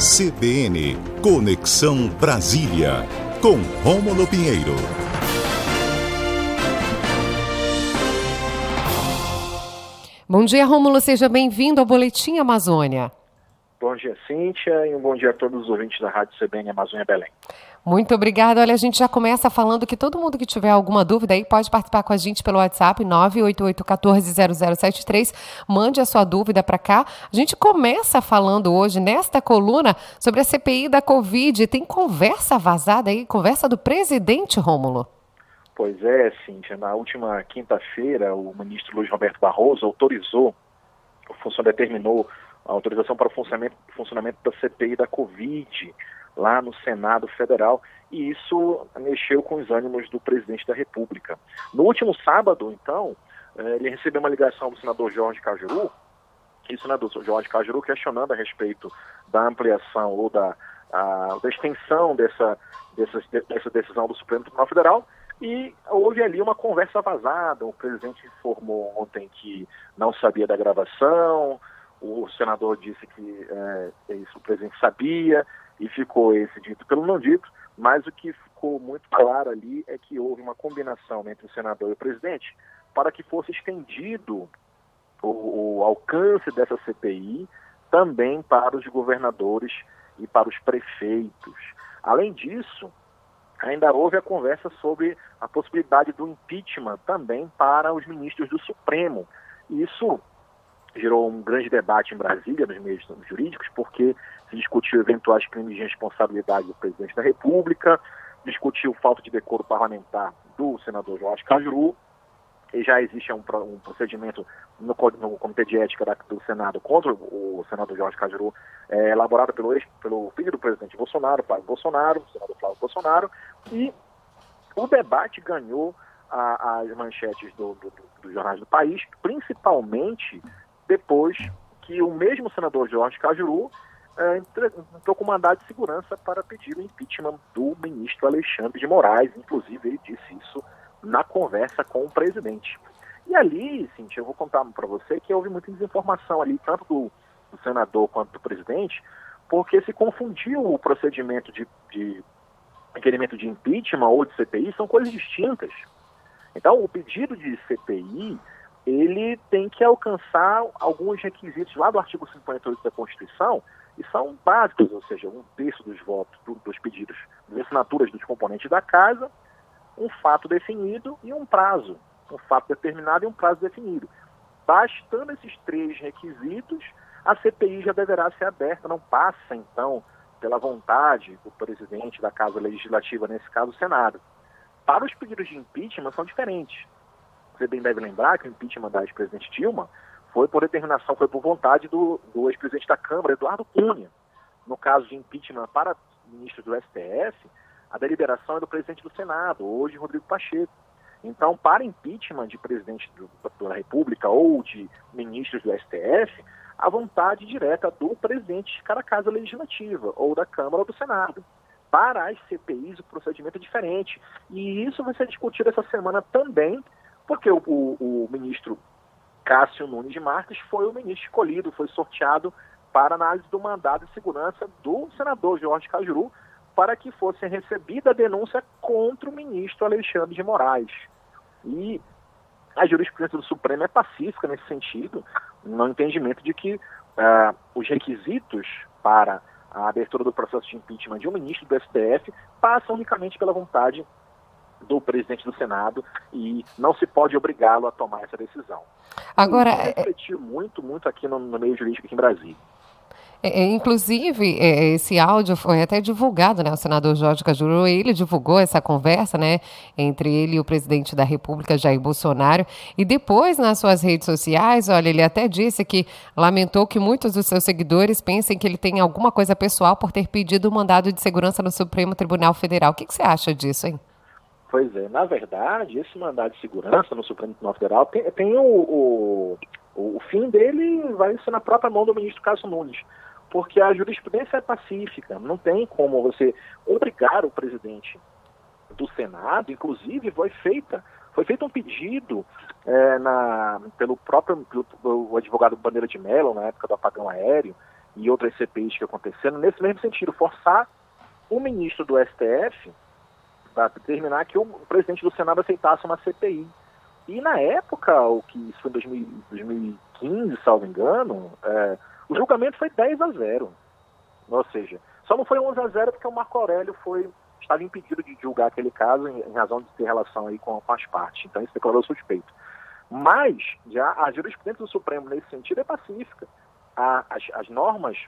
CBN Conexão Brasília, com Rômulo Pinheiro. Bom dia, Rômulo. Seja bem-vindo ao Boletim Amazônia. Bom dia, Cíntia, e um bom dia a todos os ouvintes da Rádio CBN Amazônia Belém. Muito obrigada. Olha, a gente já começa falando que todo mundo que tiver alguma dúvida aí pode participar com a gente pelo WhatsApp 988-140073. Mande a sua dúvida para cá. A gente começa falando hoje, nesta coluna, sobre a CPI da Covid. Tem conversa vazada aí, conversa do presidente Rômulo. Pois é, Cíntia. Na última quinta-feira, o ministro Luiz Roberto Barroso autorizou, o funcionário determinou a autorização para o funcionamento, funcionamento da CPI da Covid lá no Senado Federal, e isso mexeu com os ânimos do presidente da República. No último sábado, então, eh, ele recebeu uma ligação do senador Jorge Cajuru, e o senador Jorge Cajuru questionando a respeito da ampliação ou da, a, da extensão dessa, dessa, dessa decisão do Supremo Tribunal Federal, e houve ali uma conversa vazada. O presidente informou ontem que não sabia da gravação, o senador disse que é, isso o presidente sabia e ficou esse dito pelo não dito, mas o que ficou muito claro ali é que houve uma combinação entre o senador e o presidente para que fosse estendido o, o alcance dessa CPI também para os governadores e para os prefeitos. Além disso, ainda houve a conversa sobre a possibilidade do impeachment também para os ministros do Supremo. Isso gerou um grande debate em Brasília, nos meios jurídicos, porque se discutiu eventuais crimes de responsabilidade do presidente da República, discutiu falta de decoro parlamentar do senador Jorge Cajuru, e já existe um, um procedimento no, no, Comitê de Ética da, do Senado contra o, senador Jorge Cajuru, é, elaborado pelo, ex, pelo filho do presidente Bolsonaro, Flávio Bolsonaro, o senador Flávio Bolsonaro, e o debate ganhou a, as manchetes do, do, do, dos jornais do país, principalmente depois que o mesmo senador Jorge Cajuru é, entrou com mandado de segurança para pedir o impeachment do ministro Alexandre de Moraes. Inclusive, ele disse isso na conversa com o presidente. E ali, Cintia, eu vou contar para você que houve muita desinformação ali, tanto do, do, senador quanto do presidente, porque se confundiu o procedimento de, de requerimento de impeachment ou de CPI, são coisas distintas. Então, o pedido de CPI ele tem que alcançar alguns requisitos lá do artigo 58 da Constituição, e são básicos, ou seja, um terço dos votos, dos pedidos, das assinaturas dos componentes da casa, um fato definido e um prazo, um fato determinado e um prazo definido. Bastando esses três requisitos, a CPI já deverá ser aberta, não passa, então, pela vontade do presidente da Casa Legislativa, nesse caso o Senado. Para os pedidos de impeachment são diferentes você bem deve lembrar que o impeachment da ex-presidente Dilma foi por determinação, foi por vontade do, do ex-presidente da Câmara, Eduardo Cunha. No caso de impeachment para ministro do STF, a deliberação é do presidente do Senado, hoje Rodrigo Pacheco. Então, para impeachment de presidente do, da República ou de ministros do STF, a vontade direta do presidente de cada casa legislativa, ou da Câmara ou do Senado. Para as CPIs, o procedimento é diferente. E isso vai ser discutido essa semana também porque o, o, o ministro Cássio Nunes de Marques foi o ministro escolhido, foi sorteado para análise do mandado de segurança do senador Jorge Cajuru para que fosse recebida a denúncia contra o ministro Alexandre de Moraes. E a jurisprudência do Supremo é pacífica nesse sentido, no entendimento de que uh, os requisitos para a abertura do processo de impeachment de um ministro do STF passam unicamente pela vontade do presidente do Senado e não se pode obrigá-lo a tomar essa decisão. Agora, é, refletiu muito, muito aqui no, no meio jurídico aqui em Brasília. É, é inclusive, é, esse áudio foi até divulgado, né? O senador Jorge Cajuru, ele divulgou essa conversa, né? Entre ele e o presidente da República, Jair Bolsonaro. E depois, nas suas redes sociais, olha, ele até disse que lamentou que muitos dos seus seguidores pensem que ele tem alguma coisa pessoal por ter pedido o um mandado de segurança no Supremo Tribunal Federal. O que, que você acha disso, hein? Pois é, na verdade, esse mandado de segurança no Supremo Tribunal Federal tem, tem o, o, o, fim dele vai ser na própria mão do ministro Cássio Nunes, porque a jurisprudência é pacífica, não tem como você obrigar o presidente do Senado, inclusive foi feita foi feito um pedido é, na, pelo próprio pelo, advogado Bandeira de Mello, na época do apagão aéreo, e outras CPIs que aconteceram, nesse mesmo sentido, forçar o ministro do STF para determinar que o presidente do Senado aceitasse uma CPI. E na época, o que isso foi em 2015, salvo engano, é, o julgamento foi 10 a 0. Ou seja, só não foi 11 a 0 porque o Marco Aurélio foi estava impedido de julgar aquele caso em, em razão de ter relação aí com, com as partes. Então isso declarou suspeito. Mas já a jurisprudência do Supremo nesse sentido é pacífica. A, as, as normas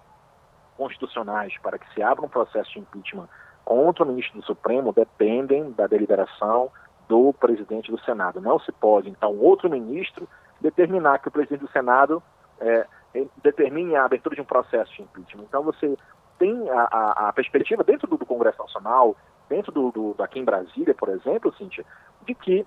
constitucionais para que se abra um processo de impeachment contra o ministro do Supremo dependem da deliberação do presidente do Senado. Não se pode, então, outro ministro determinar que o presidente do Senado é, determine a abertura de um processo de impeachment. Então, você tem a, a, a perspectiva dentro do, do, Congresso Nacional, dentro do, do, aqui em Brasília, por exemplo, Cíntia, de que,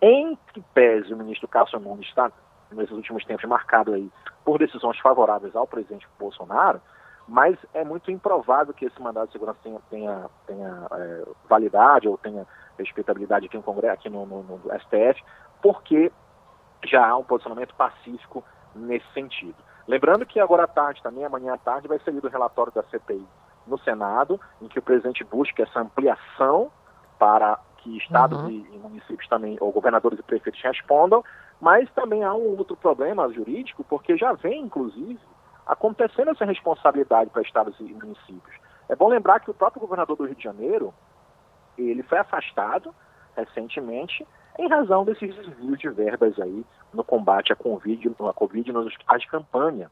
em que pese o ministro Cássio Nunes está, nesses últimos tempos, marcado aí por decisões favoráveis ao presidente Bolsonaro, mas é muito improvável que esse mandato de segurança tenha, tenha, tenha é, validade ou tenha respeitabilidade aqui no Congresso, aqui no, no, no, STF, porque já há um posicionamento pacífico nesse sentido. Lembrando que agora à tarde, também amanhã à tarde, vai sair o relatório da CPI no Senado, em que o presidente busca essa ampliação para que estados uhum. e, e municípios também, ou governadores e prefeitos respondam, mas também há um outro problema jurídico, porque já vem, inclusive, acontecendo essa responsabilidade para estados e municípios. É bom lembrar que o próprio governador do Rio de Janeiro, ele foi afastado recentemente em razão desses desvios de verbas aí no combate à Covid, à COVID nos hospitais de campanha.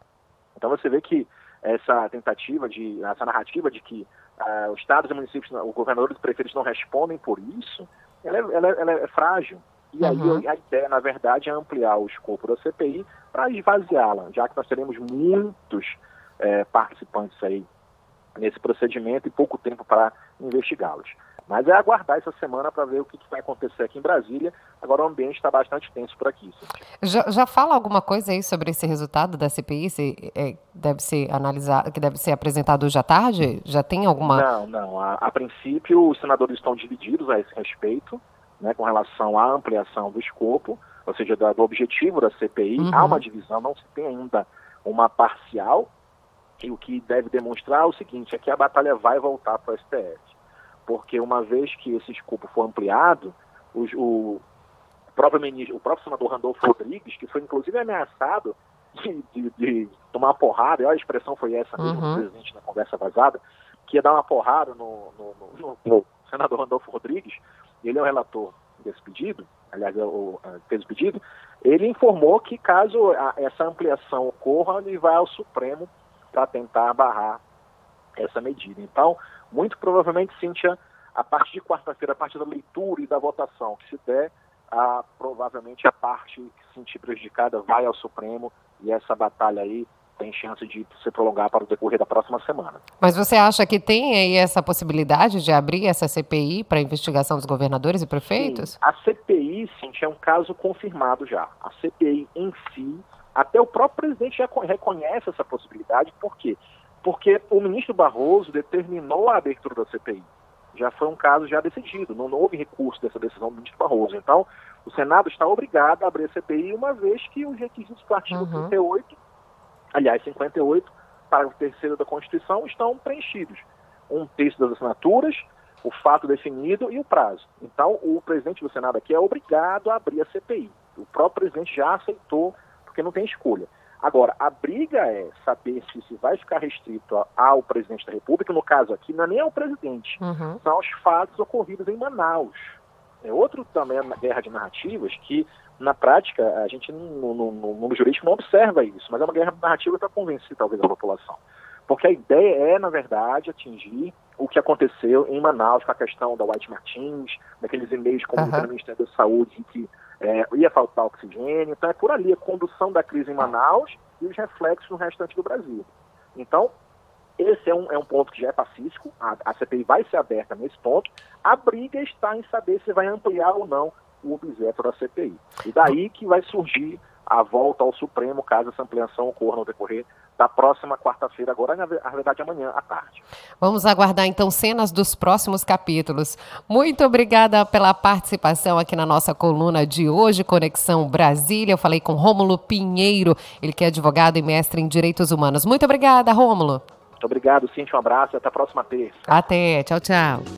Então você vê que essa tentativa de, essa narrativa de que uh, os estados e municípios, os governadores e prefeitos não respondem por isso, ela é, ela é, ela é frágil. E uhum. aí a ideia, na verdade, é ampliar o escopo da CPI para esvaziá-la, já que nós teremos muitos é, participantes aí nesse procedimento e pouco tempo para investigá-los. Mas é aguardar essa semana para ver o que, que, vai acontecer aqui em Brasília. Agora o ambiente está bastante tenso por aqui. Já, já, fala alguma coisa aí sobre esse resultado da CPI? Se, é, deve ser analisado, que deve ser apresentado hoje à tarde? Já tem alguma? Não, não. A, a princípio, os senadores estão divididos a esse respeito, né, com relação à ampliação do escopo, ou seja, do, do objetivo da CPI. Uhum. Há uma divisão, não se tem ainda uma parcial. E o que deve demonstrar é o seguinte: é que a batalha vai voltar para o STF porque uma vez que esse escopo for ampliado, o, o próprio ministro, o próprio senador Randolfo Rodrigues, que foi inclusive ameaçado de, de, de tomar uma porrada, a expressão foi essa mesmo uhum. do presidente na conversa vazada, que ia dar uma porrada no, no, no, no senador Randolfo Rodrigues, ele é o relator desse pedido, aliás, é o, fez o pedido, ele informou que caso a, essa ampliação ocorra, ele vai ao Supremo para tentar barrar essa medida. Então, muito provavelmente, Cíntia, a partir de quarta-feira, a partir da leitura e da votação que se der, a, provavelmente a parte que se sentir prejudicada vai ao Supremo e essa batalha aí tem chance de se prolongar para o decorrer da próxima semana. Mas você acha que tem aí essa possibilidade de abrir essa CPI para investigação dos governadores e prefeitos? Sim, a CPI, Cintia, é um caso confirmado já. A CPI em si, até o próprio presidente já reconhece essa possibilidade, por quê? porque o ministro Barroso determinou a abertura da CPI. Já foi um caso já decidido, não, houve recurso dessa decisão do ministro Barroso. Então, o Senado está obrigado a abrir a CPI, uma vez que os requisitos do artigo uhum. 38, aliás, 58, para o terceiro da Constituição, estão preenchidos. Um terço das assinaturas, o fato definido e o prazo. Então, o presidente do Senado aqui é obrigado a abrir a CPI. O próprio presidente já aceitou, porque não tem escolha. Agora, a briga é saber se, se vai ficar restrito ao presidente da República, no caso aqui, não é nem ao presidente, uhum. são os fatos ocorridos em Manaus. É outro também a guerra de narrativas que, na prática, a gente no, no, no mundo jurídico não observa isso, mas é uma guerra de narrativa para convencer talvez a população. Porque a ideia é, na verdade, atingir o que aconteceu em Manaus com a questão da White Martins, daqueles e-mails com uhum. o Ministério da Saúde em que é, ia faltar oxigênio, então é por ali a condução da crise em Manaus e os reflexos no restante do Brasil. Então, esse é um, é um ponto que já é pacífico, a, a CPI vai ser aberta nesse ponto, a briga está em saber se vai ampliar ou não o objeto da CPI. E daí que vai surgir a volta ao Supremo caso essa ampliação ocorra no decorrer da próxima quarta-feira, agora, na verdade, amanhã à tarde. Vamos aguardar então cenas dos próximos capítulos. Muito obrigada pela participação aqui na nossa coluna de hoje, Conexão Brasília. Eu falei com Rômulo Pinheiro, ele que é advogado e mestre em Direitos Humanos. Muito obrigada, Rômulo. Muito obrigado, Cintia. Um abraço e até a próxima terça. Até. Tchau, tchau.